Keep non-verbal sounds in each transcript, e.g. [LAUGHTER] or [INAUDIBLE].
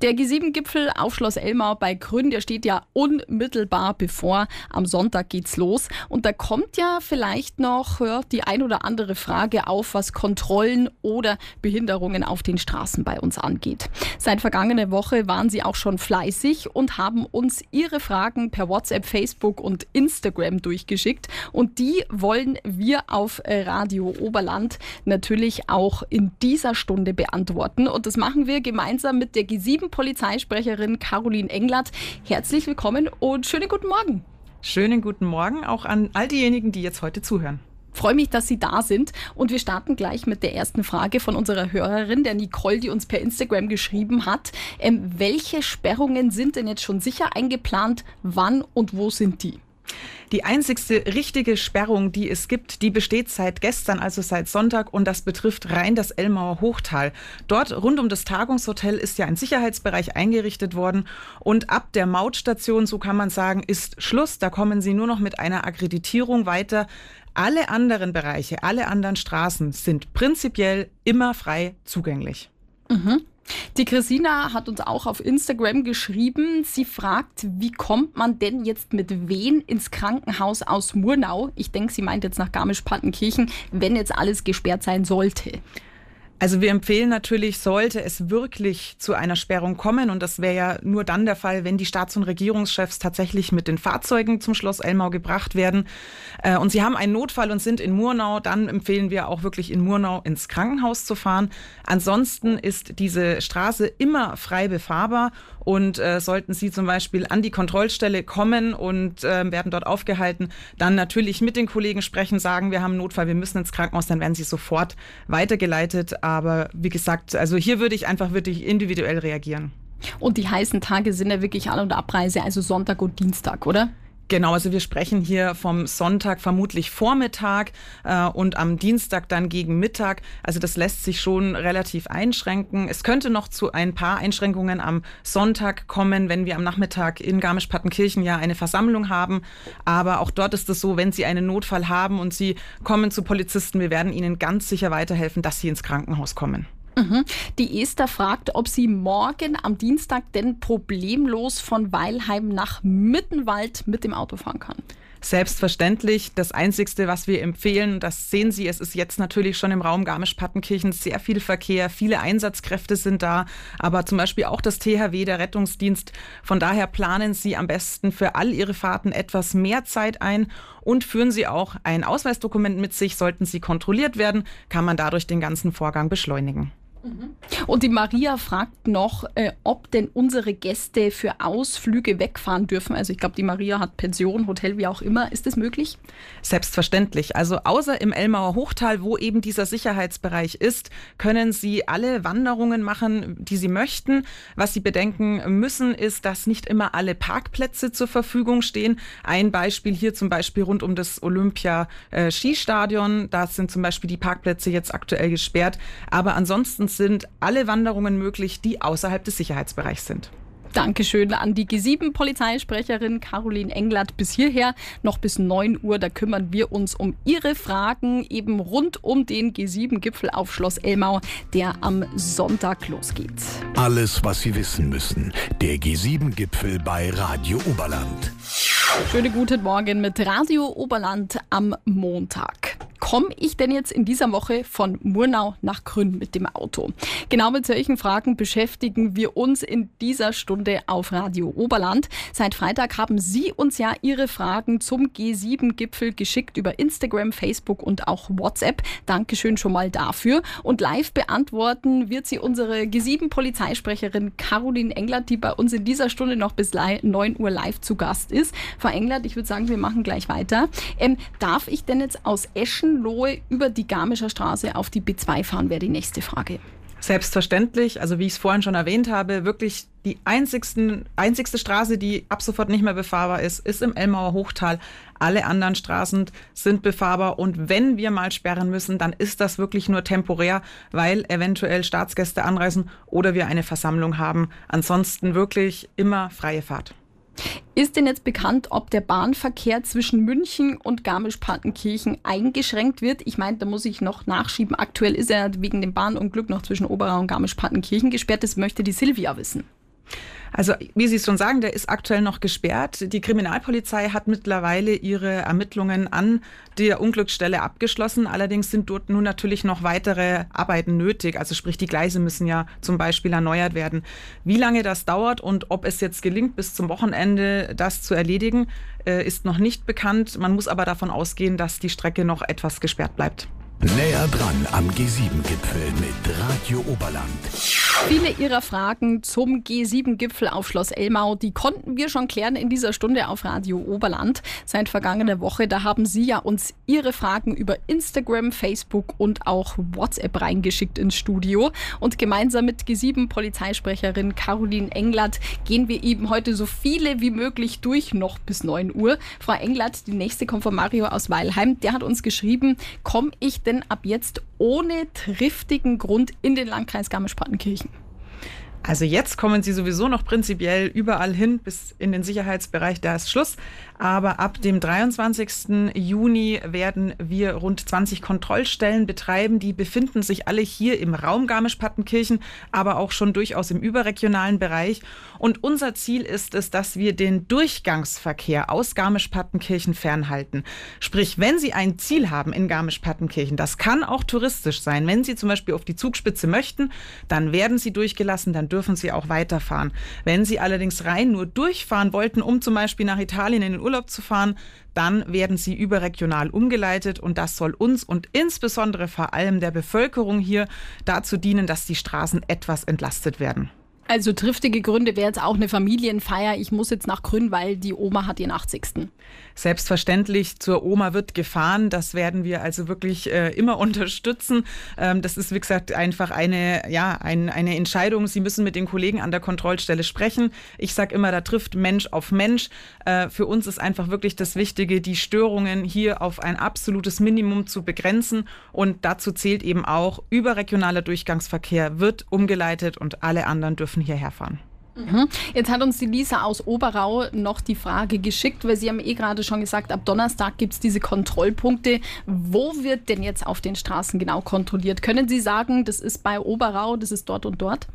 Der G7-Gipfel auf Schloss Elmau bei Grün, der steht ja unmittelbar bevor. Am Sonntag geht's los. Und da kommt ja vielleicht noch ja, die ein oder andere Frage auf, was Kontrollen oder Behinderungen auf den Straßen bei uns angeht. Seit vergangener Woche waren Sie auch schon fleißig und haben uns Ihre Fragen per WhatsApp, Facebook und Instagram durchgeschickt. Und die wollen wir auf Radio Oberland natürlich auch in dieser Stunde beantworten. Und das machen wir gemeinsam mit der G7-Polizeisprecherin Caroline Englert. Herzlich willkommen und schönen guten Morgen. Schönen guten Morgen auch an all diejenigen, die jetzt heute zuhören. Freue mich, dass Sie da sind. Und wir starten gleich mit der ersten Frage von unserer Hörerin, der Nicole, die uns per Instagram geschrieben hat. Ähm, welche Sperrungen sind denn jetzt schon sicher eingeplant? Wann und wo sind die? Die einzigste richtige Sperrung, die es gibt, die besteht seit gestern, also seit Sonntag, und das betrifft rein das Elmauer Hochtal. Dort rund um das Tagungshotel ist ja ein Sicherheitsbereich eingerichtet worden und ab der Mautstation, so kann man sagen, ist Schluss. Da kommen Sie nur noch mit einer Akkreditierung weiter. Alle anderen Bereiche, alle anderen Straßen sind prinzipiell immer frei zugänglich. Mhm. Die Christina hat uns auch auf Instagram geschrieben. Sie fragt, wie kommt man denn jetzt mit wen ins Krankenhaus aus Murnau? Ich denke, sie meint jetzt nach Garmisch-Partenkirchen, wenn jetzt alles gesperrt sein sollte. Also wir empfehlen natürlich, sollte es wirklich zu einer Sperrung kommen, und das wäre ja nur dann der Fall, wenn die Staats- und Regierungschefs tatsächlich mit den Fahrzeugen zum Schloss Elmau gebracht werden äh, und sie haben einen Notfall und sind in Murnau, dann empfehlen wir auch wirklich in Murnau ins Krankenhaus zu fahren. Ansonsten ist diese Straße immer frei befahrbar und äh, sollten Sie zum Beispiel an die Kontrollstelle kommen und äh, werden dort aufgehalten, dann natürlich mit den Kollegen sprechen, sagen, wir haben einen Notfall, wir müssen ins Krankenhaus, dann werden Sie sofort weitergeleitet. Aber wie gesagt, also hier würde ich einfach wirklich individuell reagieren. Und die heißen Tage sind ja wirklich An- und Abreise, also Sonntag und Dienstag, oder? Genau, also wir sprechen hier vom Sonntag vermutlich Vormittag äh, und am Dienstag dann gegen Mittag. Also das lässt sich schon relativ einschränken. Es könnte noch zu ein paar Einschränkungen am Sonntag kommen, wenn wir am Nachmittag in Garmisch-Partenkirchen ja eine Versammlung haben. Aber auch dort ist es so, wenn Sie einen Notfall haben und Sie kommen zu Polizisten, wir werden Ihnen ganz sicher weiterhelfen, dass Sie ins Krankenhaus kommen. Mhm. Die Esther fragt, ob sie morgen am Dienstag denn problemlos von Weilheim nach Mittenwald mit dem Auto fahren kann. Selbstverständlich. Das Einzigste, was wir empfehlen, das sehen Sie, es ist jetzt natürlich schon im Raum Garmisch-Partenkirchen sehr viel Verkehr, viele Einsatzkräfte sind da, aber zum Beispiel auch das THW, der Rettungsdienst. Von daher planen Sie am besten für all Ihre Fahrten etwas mehr Zeit ein und führen Sie auch ein Ausweisdokument mit sich. Sollten Sie kontrolliert werden, kann man dadurch den ganzen Vorgang beschleunigen. Mhm. Und die Maria fragt noch, äh, ob denn unsere Gäste für Ausflüge wegfahren dürfen. Also ich glaube, die Maria hat Pension, Hotel, wie auch immer. Ist das möglich? Selbstverständlich. Also außer im Elmauer Hochtal, wo eben dieser Sicherheitsbereich ist, können Sie alle Wanderungen machen, die Sie möchten. Was Sie bedenken müssen, ist, dass nicht immer alle Parkplätze zur Verfügung stehen. Ein Beispiel hier zum Beispiel rund um das Olympia-Skistadion. Da sind zum Beispiel die Parkplätze jetzt aktuell gesperrt. Aber ansonsten sind alle Wanderungen möglich, die außerhalb des Sicherheitsbereichs sind. Dankeschön an die G7-Polizeisprecherin Caroline Englert bis hierher. Noch bis 9 Uhr, da kümmern wir uns um Ihre Fragen eben rund um den G7-Gipfel auf Schloss Elmau, der am Sonntag losgeht. Alles, was Sie wissen müssen. Der G7-Gipfel bei Radio Oberland. Schönen guten Morgen mit Radio Oberland am Montag komme ich denn jetzt in dieser Woche von Murnau nach Grün mit dem Auto? Genau mit solchen Fragen beschäftigen wir uns in dieser Stunde auf Radio Oberland. Seit Freitag haben Sie uns ja Ihre Fragen zum G7-Gipfel geschickt über Instagram, Facebook und auch WhatsApp. Dankeschön schon mal dafür. Und live beantworten wird sie unsere G7-Polizeisprecherin Caroline Englert, die bei uns in dieser Stunde noch bis 9 Uhr live zu Gast ist. Frau Englert, ich würde sagen, wir machen gleich weiter. Ähm, darf ich denn jetzt aus Eschen Lohe über die Garmischer Straße auf die B2 fahren, wäre die nächste Frage. Selbstverständlich, also wie ich es vorhin schon erwähnt habe, wirklich die einzigsten, einzigste Straße, die ab sofort nicht mehr befahrbar ist, ist im Elmauer Hochtal. Alle anderen Straßen sind befahrbar und wenn wir mal sperren müssen, dann ist das wirklich nur temporär, weil eventuell Staatsgäste anreisen oder wir eine Versammlung haben. Ansonsten wirklich immer freie Fahrt. Ist denn jetzt bekannt, ob der Bahnverkehr zwischen München und Garmisch-Partenkirchen eingeschränkt wird? Ich meine, da muss ich noch nachschieben. Aktuell ist er wegen dem Bahnunglück noch zwischen Oberau und Garmisch-Partenkirchen gesperrt. Das möchte die Silvia wissen. Also wie Sie schon sagen, der ist aktuell noch gesperrt. Die Kriminalpolizei hat mittlerweile ihre Ermittlungen an der Unglücksstelle abgeschlossen. Allerdings sind dort nun natürlich noch weitere Arbeiten nötig. Also sprich, die Gleise müssen ja zum Beispiel erneuert werden. Wie lange das dauert und ob es jetzt gelingt, bis zum Wochenende das zu erledigen, äh, ist noch nicht bekannt. Man muss aber davon ausgehen, dass die Strecke noch etwas gesperrt bleibt. Näher dran am G7-Gipfel mit Radio Oberland. Viele Ihrer Fragen zum G7-Gipfel auf Schloss Elmau, die konnten wir schon klären in dieser Stunde auf Radio Oberland. Seit vergangener Woche, da haben Sie ja uns Ihre Fragen über Instagram, Facebook und auch WhatsApp reingeschickt ins Studio. Und gemeinsam mit G7-Polizeisprecherin Caroline Englert gehen wir eben heute so viele wie möglich durch, noch bis 9 Uhr. Frau Englert, die nächste kommt von Mario aus Weilheim. Der hat uns geschrieben, komme ich denn ab jetzt ohne triftigen Grund in den Landkreis Garmisch-Partenkirchen? Also jetzt kommen sie sowieso noch prinzipiell überall hin, bis in den Sicherheitsbereich, da ist Schluss. Aber ab dem 23. Juni werden wir rund 20 Kontrollstellen betreiben. Die befinden sich alle hier im Raum Garmisch-Partenkirchen, aber auch schon durchaus im überregionalen Bereich. Und unser Ziel ist es, dass wir den Durchgangsverkehr aus Garmisch-Partenkirchen fernhalten. Sprich, wenn Sie ein Ziel haben in Garmisch-Partenkirchen, das kann auch touristisch sein. Wenn Sie zum Beispiel auf die Zugspitze möchten, dann werden Sie durchgelassen, dann dürfen Sie auch weiterfahren. Wenn Sie allerdings rein nur durchfahren wollten, um zum Beispiel nach Italien in den Urlaub zu fahren, dann werden sie überregional umgeleitet und das soll uns und insbesondere vor allem der Bevölkerung hier dazu dienen, dass die Straßen etwas entlastet werden. Also triftige Gründe wäre jetzt auch eine Familienfeier. Ich muss jetzt nach Grün, weil die Oma hat ihren 80. Selbstverständlich zur Oma wird gefahren. Das werden wir also wirklich äh, immer [LAUGHS] unterstützen. Ähm, das ist, wie gesagt, einfach eine, ja, ein, eine Entscheidung. Sie müssen mit den Kollegen an der Kontrollstelle sprechen. Ich sage immer, da trifft Mensch auf Mensch. Äh, für uns ist einfach wirklich das Wichtige, die Störungen hier auf ein absolutes Minimum zu begrenzen. Und dazu zählt eben auch, überregionaler Durchgangsverkehr wird umgeleitet und alle anderen dürfen dürfen hierher fahren. Mhm. Jetzt hat uns die Lisa aus Oberau noch die Frage geschickt, weil Sie haben eh gerade schon gesagt, ab Donnerstag gibt es diese Kontrollpunkte. Wo wird denn jetzt auf den Straßen genau kontrolliert? Können Sie sagen, das ist bei Oberau, das ist dort und dort?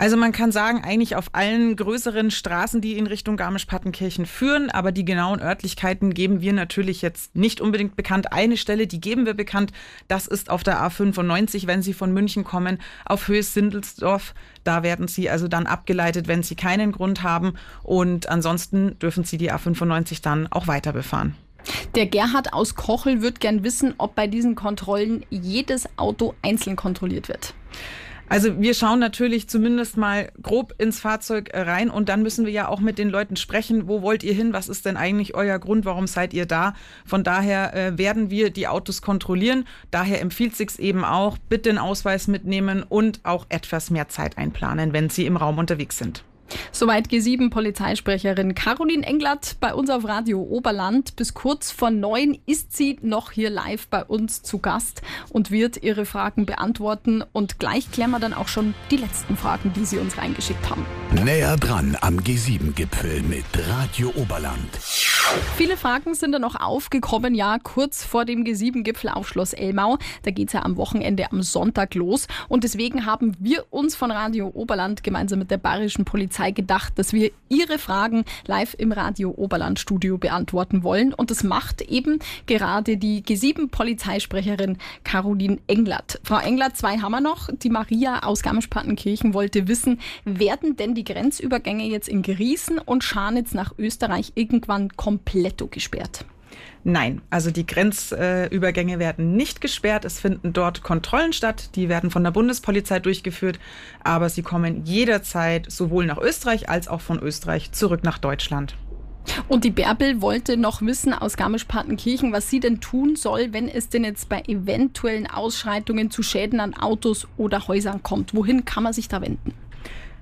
Also man kann sagen, eigentlich auf allen größeren Straßen, die in Richtung Garmisch-Partenkirchen führen, aber die genauen Örtlichkeiten geben wir natürlich jetzt nicht unbedingt bekannt. Eine Stelle, die geben wir bekannt, das ist auf der A95, wenn Sie von München kommen, auf Höhe Sindelsdorf. Da werden Sie also dann abgeleitet, wenn Sie keinen Grund haben und ansonsten dürfen Sie die A95 dann auch weiter befahren. Der Gerhard aus Kochel wird gern wissen, ob bei diesen Kontrollen jedes Auto einzeln kontrolliert wird. Also wir schauen natürlich zumindest mal grob ins Fahrzeug rein und dann müssen wir ja auch mit den Leuten sprechen, wo wollt ihr hin, was ist denn eigentlich euer Grund, warum seid ihr da. Von daher äh, werden wir die Autos kontrollieren. Daher empfiehlt sich eben auch, bitte den Ausweis mitnehmen und auch etwas mehr Zeit einplanen, wenn sie im Raum unterwegs sind. Soweit G7-Polizeisprecherin Caroline Englert bei uns auf Radio Oberland. Bis kurz vor neun ist sie noch hier live bei uns zu Gast und wird ihre Fragen beantworten. Und gleich klären wir dann auch schon die letzten Fragen, die Sie uns reingeschickt haben. Näher dran am G7-Gipfel mit Radio Oberland. Viele Fragen sind da noch aufgekommen, ja, kurz vor dem G7-Gipfel auf Schloss Elmau. Da geht es ja am Wochenende am Sonntag los. Und deswegen haben wir uns von Radio Oberland gemeinsam mit der Bayerischen Polizei gedacht, dass wir Ihre Fragen live im Radio Oberland Studio beantworten wollen. Und das macht eben gerade die G7-Polizeisprecherin Caroline Englert. Frau Englert, zwei haben wir noch. Die Maria aus Garmisch-Partenkirchen wollte wissen, werden denn die Grenzübergänge jetzt in Griesen und Scharnitz nach Österreich irgendwann komplett kompletto gesperrt? Nein, also die Grenzübergänge werden nicht gesperrt. Es finden dort Kontrollen statt. Die werden von der Bundespolizei durchgeführt. Aber sie kommen jederzeit sowohl nach Österreich als auch von Österreich zurück nach Deutschland. Und die Bärbel wollte noch wissen aus Garmisch-Partenkirchen, was sie denn tun soll, wenn es denn jetzt bei eventuellen Ausschreitungen zu Schäden an Autos oder Häusern kommt. Wohin kann man sich da wenden?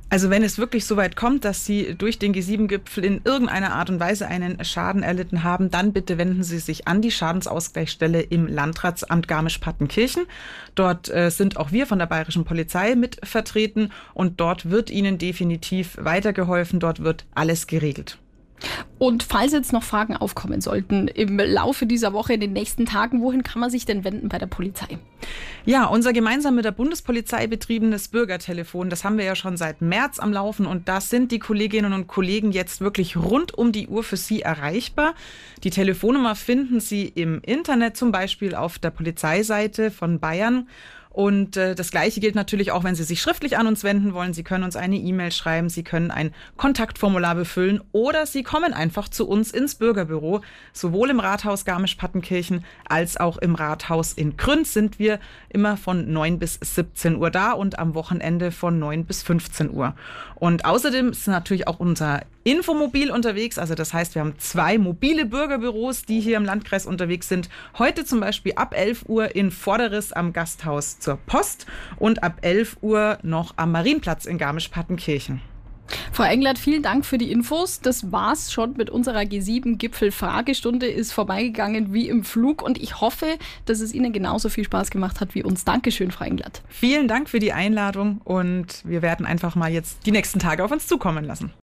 Also wenn es wirklich so weit kommt, dass Sie durch den G7-Gipfel in irgendeiner Art und Weise einen Schaden erlitten haben, dann bitte wenden Sie sich an die Schadensausgleichsstelle im Landratsamt Garmisch-Partenkirchen. Dort äh, sind auch wir von der Bayerischen Polizei mit vertreten und dort wird Ihnen definitiv weitergeholfen, dort wird alles geregelt. Und falls jetzt noch Fragen aufkommen sollten im Laufe dieser Woche, in den nächsten Tagen, wohin kann man sich denn wenden bei der Polizei? Ja, unser gemeinsam mit der Bundespolizei betriebenes Bürgertelefon, das haben wir ja schon seit März am Laufen und das sind die Kolleginnen und Kollegen jetzt wirklich rund um die Uhr für Sie erreichbar. Die Telefonnummer finden Sie im Internet, zum Beispiel auf der Polizeiseite von Bayern. Und äh, das Gleiche gilt natürlich auch, wenn Sie sich schriftlich an uns wenden wollen. Sie können uns eine E-Mail schreiben, Sie können ein Kontaktformular befüllen oder Sie kommen einfach zu uns ins Bürgerbüro. Sowohl im Rathaus Garmisch-Partenkirchen als auch im Rathaus in Gründ sind wir immer von 9 bis 17 Uhr da und am Wochenende von 9 bis 15 Uhr. Und außerdem ist natürlich auch unser Infomobil unterwegs. Also das heißt, wir haben zwei mobile Bürgerbüros, die hier im Landkreis unterwegs sind. Heute zum Beispiel ab 11 Uhr in Vorderes am Gasthaus zur Post und ab 11 Uhr noch am Marienplatz in Garmisch-Partenkirchen. Frau Englert, vielen Dank für die Infos. Das war's schon mit unserer G7-Gipfel-Fragestunde. Ist vorbeigegangen wie im Flug und ich hoffe, dass es Ihnen genauso viel Spaß gemacht hat wie uns. Dankeschön, Frau Englert. Vielen Dank für die Einladung und wir werden einfach mal jetzt die nächsten Tage auf uns zukommen lassen.